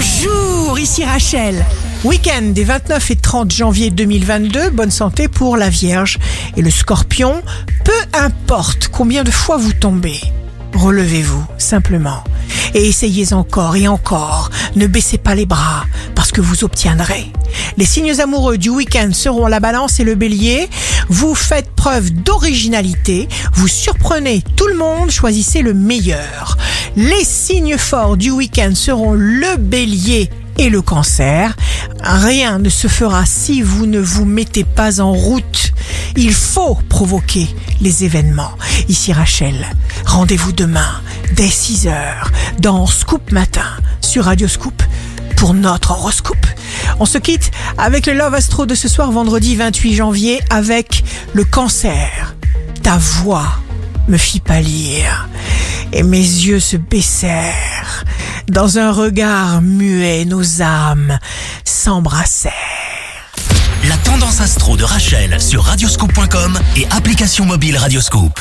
Bonjour, ici Rachel. Week-end des 29 et 30 janvier 2022, bonne santé pour la Vierge et le Scorpion. Peu importe combien de fois vous tombez, relevez-vous simplement et essayez encore et encore. Ne baissez pas les bras parce que vous obtiendrez. Les signes amoureux du week-end seront la balance et le bélier. Vous faites preuve d'originalité, vous surprenez tout le monde, choisissez le meilleur. Les signes forts du week-end seront le bélier et le cancer. Rien ne se fera si vous ne vous mettez pas en route. Il faut provoquer les événements. Ici Rachel, rendez-vous demain dès 6h dans Scoop Matin sur Radio Scoop pour notre horoscope. On se quitte avec le Love Astro de ce soir vendredi 28 janvier avec le cancer. Ta voix me fit pâlir et mes yeux se baissèrent. Dans un regard muet, nos âmes s'embrassèrent. La tendance astro de Rachel sur radioscope.com et application mobile Radioscope.